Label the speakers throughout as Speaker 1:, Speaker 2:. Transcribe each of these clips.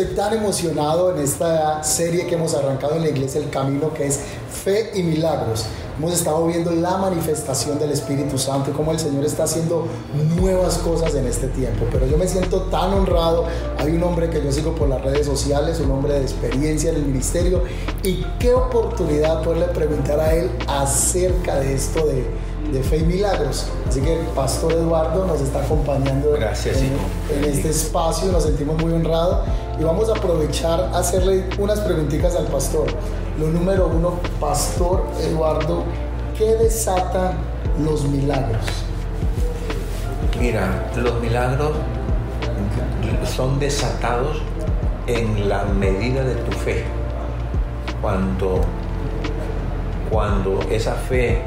Speaker 1: estoy tan emocionado en esta serie que hemos arrancado en la iglesia El Camino, que es Fe y Milagros. Hemos estado viendo la manifestación del Espíritu Santo y cómo el Señor está haciendo nuevas cosas en este tiempo. Pero yo me siento tan honrado. Hay un hombre que yo sigo por las redes sociales, un hombre de experiencia en el ministerio. Y qué oportunidad poderle preguntar a él acerca de esto de de Fe y Milagros. Así que Pastor Eduardo nos está acompañando
Speaker 2: Gracias,
Speaker 1: en, en, este espacio, nos sentimos muy honrados y vamos a aprovechar a hacerle unas preguntitas al pastor. Lo número uno, Pastor Eduardo, ¿qué desata los milagros?
Speaker 2: Mira, los milagros son desatados en la medida de tu fe. Cuando, cuando esa fe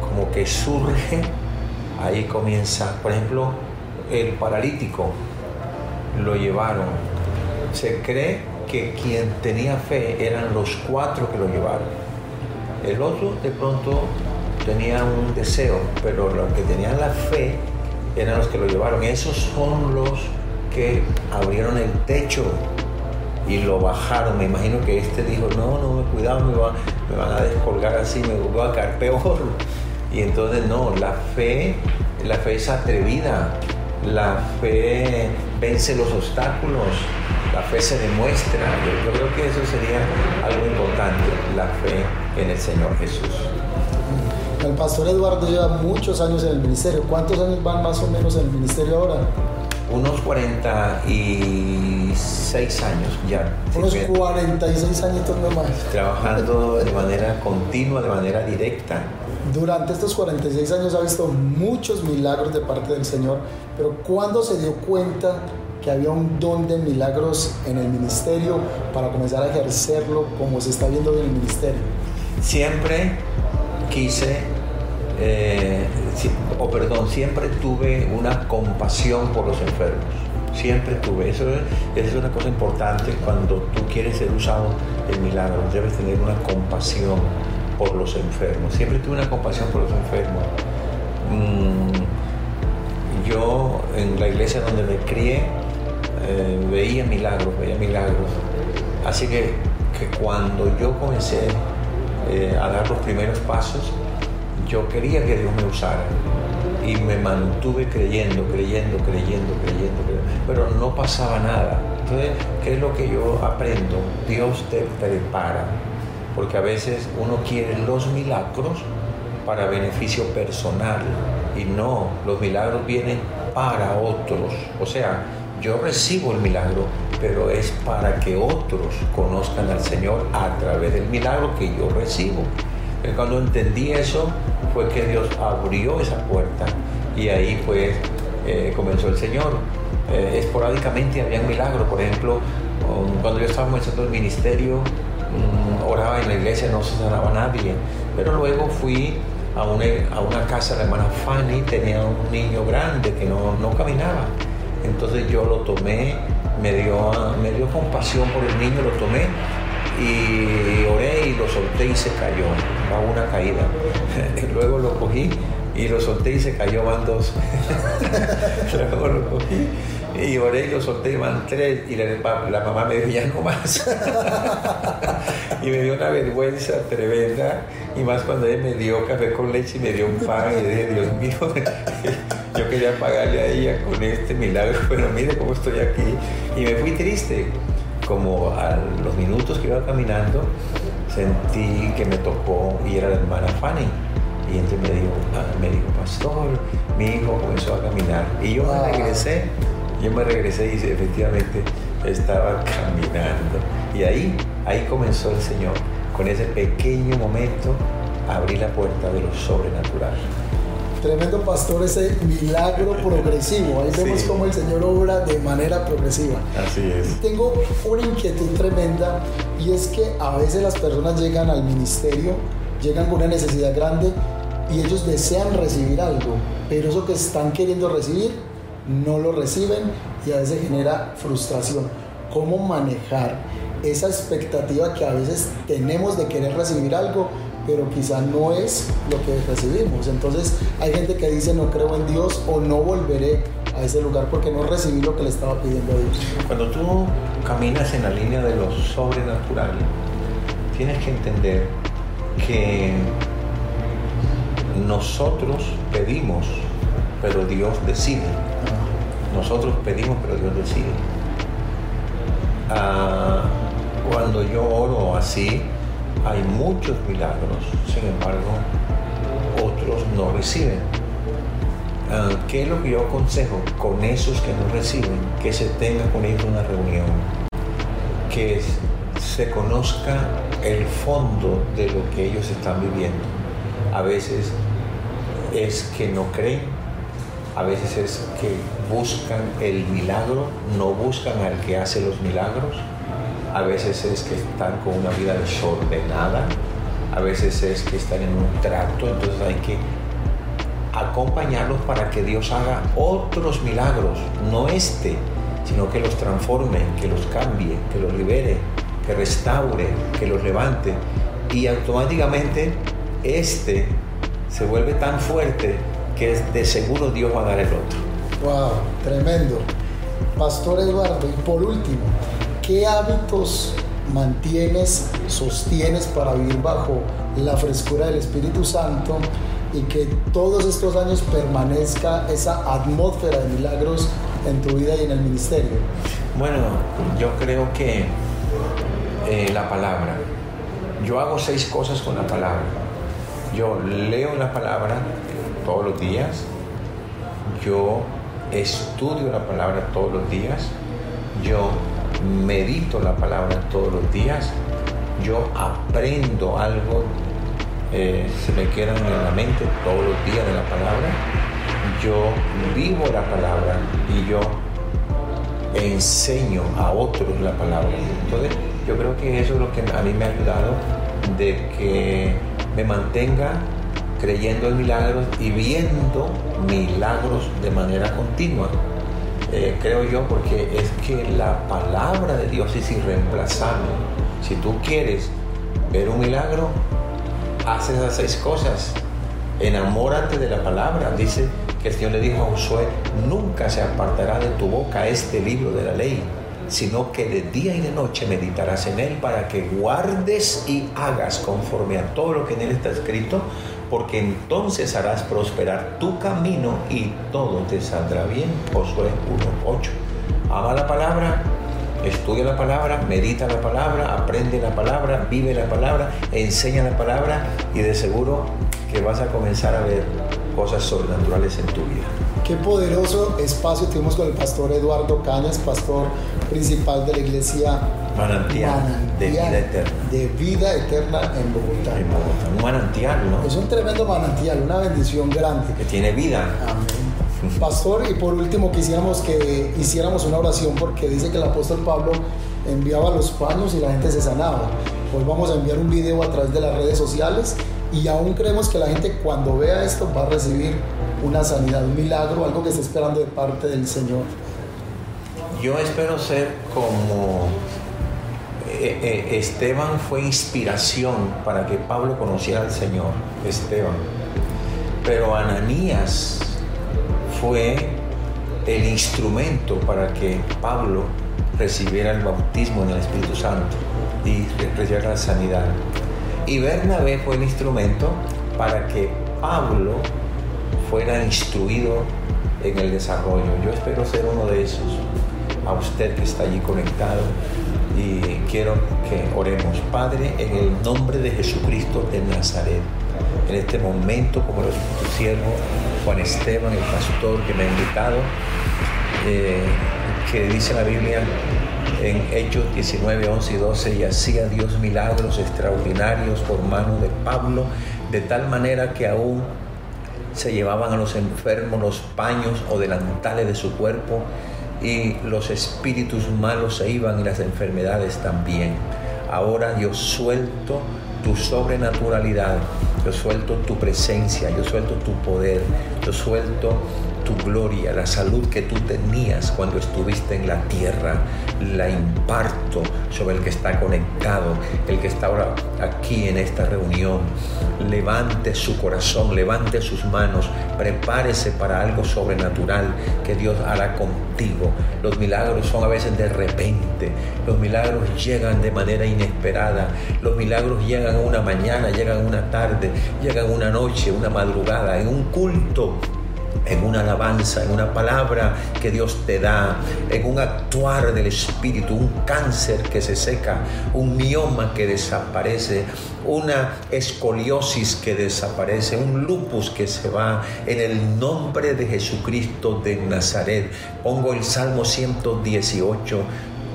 Speaker 2: como que surge, ahí comienza, por ejemplo, el paralítico lo llevaron. Se cree que quien tenía fe eran los cuatro que lo llevaron. El otro de pronto tenía un deseo, pero los que tenían la fe eran los que lo llevaron. Esos son los que abrieron el techo y lo bajaron. Me imagino que este dijo, no, no, cuidado, me, me van a descolgar así, me voy a caer peor. Y entonces no, la fe, la fe es atrevida, la fe vence los obstáculos, la fe se demuestra. Yo, creo que eso sería algo importante, la fe en el Señor Jesús.
Speaker 1: El pastor Eduardo lleva muchos años en el ministerio. ¿Cuántos años van más o menos en el ministerio ahora?
Speaker 2: Unos 46 años ya.
Speaker 1: Unos 46 añitos nomás.
Speaker 2: Trabajando de manera continua, de manera directa
Speaker 1: durante estos 46 años ha visto muchos milagros de parte del Señor, pero ¿cuándo se dio cuenta que había un don de milagros en el ministerio para comenzar a ejercerlo como se está viendo en el ministerio?
Speaker 2: Siempre quise, eh, o perdón, siempre tuve una compasión por los enfermos. Siempre tuve. Eso es una cosa importante cuando tú quieres ser usado en milagros. Debes tener una compasión por los enfermos. Siempre tuve una compasión por los enfermos. Mm, yo en la iglesia donde me crié eh, veía milagros, veía milagros. Así que, cuando yo comencé eh, a dar los primeros pasos, yo quería que Dios me usara y me mantuve creyendo, creyendo, creyendo, creyendo, creyendo, pero no pasaba nada. Entonces, ¿qué es lo que yo aprendo? Dios te prepara porque a veces uno quiere los milagros para beneficio personal y no, los milagros vienen para otros. O sea, yo recibo el milagro, pero es para que otros conozcan al Señor a través del milagro que yo recibo. Y cuando entendí eso fue que Dios abrió esa puerta y ahí pues eh, comenzó el Señor. Eh, esporádicamente había milagros, por ejemplo, cuando yo estaba comenzando el ministerio, Mm, oraba en la iglesia, no se sanaba nadie. Pero luego fui a una, a una casa de la hermana Fanny, tenía un niño grande que no, no caminaba. Entonces yo lo tomé, me dio, me dio compasión por el niño, lo tomé y oré y lo solté y se cayó, a una caída. luego lo cogí y lo solté y se cayó, van dos. luego lo cogí y oré y lo solté, van tres. Y la, mamá me dijo, ya no más. y me dio una vergüenza tremenda. Y más cuando ella me dio café con leche y me dio un pan. Y dije, Dios mío, yo quería pagarle a ella con este milagro, pero mire cómo estoy aquí. Y me fui triste. Como a los minutos que iba caminando, sentí que me tocó y era la hermana Fanny. Y entonces me dijo, ah, me dijo, pastor, mi hijo comenzó a caminar. Y yo regresé yo me regresé y efectivamente estaba caminando. Y ahí, ahí comenzó el Señor. Con ese pequeño momento abrí la puerta de lo sobrenatural.
Speaker 1: Tremendo pastor, ese milagro progresivo. Ahí vemos cómo el Señor obra de manera progresiva.
Speaker 2: Así es.
Speaker 1: tengo una inquietud tremenda y es que a veces las personas llegan al ministerio, llegan con una necesidad grande y ellos desean recibir algo, pero eso que están queriendo recibir no lo reciben y a veces genera frustración. ¿Cómo manejar esa expectativa que a veces tenemos de querer recibir algo, pero quizá no es lo que recibimos? Entonces hay gente que dice no creo en Dios o no volveré a ese lugar porque no recibí lo que le estaba pidiendo a Dios.
Speaker 2: Cuando tú caminas en la línea de lo sobrenatural, tienes que entender que nosotros pedimos, pero Dios decide. Nosotros pedimos, pero Dios decide. Ah, cuando yo oro así, hay muchos milagros, sin embargo, otros no reciben. Ah, ¿Qué es lo que yo aconsejo con esos que no reciben? Que se tenga con ellos una reunión, que se conozca el fondo de lo que ellos están viviendo. A veces es que no creen, a veces es que buscan el milagro, no buscan al que hace los milagros, a veces es que están con una vida desordenada, a veces es que están en un trato, entonces hay que acompañarlos para que Dios haga otros milagros, no este, sino que los transforme, que los cambie, que los libere, que restaure, que los levante. Y automáticamente este se vuelve tan fuerte que de seguro Dios va a dar el otro.
Speaker 1: Wow, tremendo. Pastor Eduardo, y por último, ¿qué hábitos mantienes, sostienes para vivir bajo la frescura del Espíritu Santo y que todos estos años permanezca esa atmósfera de milagros en tu vida y en el ministerio?
Speaker 2: Bueno, yo creo que eh, la palabra. Yo hago seis cosas con la palabra. Yo leo la palabra todos los días. Yo estudio la palabra todos los días. Yo medito la palabra todos los días. Yo aprendo algo eh, se me quedan en la mente todos los días de la palabra. Yo vivo la palabra y yo enseño a otros la palabra. Entonces, yo creo que eso es lo que a mí me ha ayudado de que me mantenga creyendo en milagros y viendo milagros de manera continua. Eh, creo yo porque es que la palabra de Dios es irreemplazable. Si tú quieres ver un milagro, haz esas seis cosas. Enamórate de la palabra. Dice que el Señor le dijo a Josué, nunca se apartará de tu boca este libro de la ley, sino que de día y de noche meditarás en él para que guardes y hagas conforme a todo lo que en él está escrito, porque entonces harás prosperar tu camino y todo te saldrá bien. Josué 1.8. Ama la palabra, estudia la palabra, medita la palabra, aprende la palabra, vive la palabra, enseña la palabra y de seguro que vas a comenzar a ver cosas sobrenaturales en tu vida.
Speaker 1: Qué poderoso espacio tuvimos con el pastor Eduardo Cañas, pastor principal de la iglesia
Speaker 2: manantial, de vida eterna.
Speaker 1: De vida eterna en Bogotá.
Speaker 2: En Bogotá. Un manantial, ¿no?
Speaker 1: Es un tremendo manantial, una bendición grande.
Speaker 2: Que tiene vida.
Speaker 1: Amén. Pastor, y por último quisiéramos que hiciéramos una oración porque dice que el apóstol Pablo enviaba los paños y la gente se sanaba. Hoy vamos a enviar un video a través de las redes sociales y aún creemos que la gente cuando vea esto va a recibir una sanidad, un milagro, algo que está esperando de parte del Señor.
Speaker 2: Yo espero ser como eh, eh, Esteban fue inspiración para que Pablo conociera al Señor, Esteban. Pero Ananías fue el instrumento para que Pablo recibiera el bautismo en el Espíritu Santo y recibiera la sanidad. Y Bernabé fue el instrumento para que Pablo fuera instruido en el desarrollo. Yo espero ser uno de esos. A usted que está allí conectado y quiero que oremos. Padre, en el nombre de Jesucristo de Nazaret, en este momento, como lo tu siervo, Juan Esteban, el pastor que me ha invitado, eh, que dice la Biblia en Hechos 19, 11 y 12, y hacía Dios milagros extraordinarios por mano de Pablo, de tal manera que aún se llevaban a los enfermos los paños o delantales de su cuerpo y los espíritus malos se iban y las enfermedades también. Ahora yo suelto tu sobrenaturalidad, yo suelto tu presencia, yo suelto tu poder, yo suelto tu gloria, la salud que tú tenías cuando estuviste en la tierra, la imparto sobre el que está conectado, el que está ahora aquí en esta reunión. Levante su corazón, levante sus manos, prepárese para algo sobrenatural que Dios hará contigo. Los milagros son a veces de repente, los milagros llegan de manera inesperada, los milagros llegan una mañana, llegan una tarde, llegan una noche, una madrugada, en un culto en una alabanza, en una palabra que Dios te da, en un actuar del Espíritu, un cáncer que se seca, un mioma que desaparece, una escoliosis que desaparece, un lupus que se va en el nombre de Jesucristo de Nazaret. Pongo el Salmo 118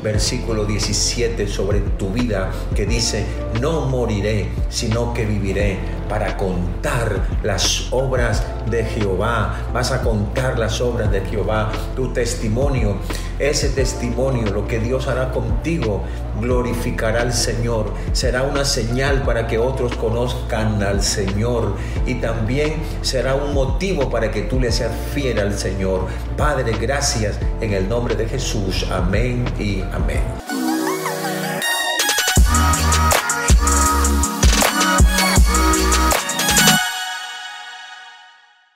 Speaker 2: versículo 17 sobre tu vida que dice, no moriré, sino que viviré para contar las obras de Jehová. Vas a contar las obras de Jehová, tu testimonio, ese testimonio, lo que Dios hará contigo, glorificará al Señor. Será una señal para que otros conozcan al Señor y también será un motivo para que tú le seas fiel al Señor. Padre, gracias en el nombre de Jesús. Amén y amén.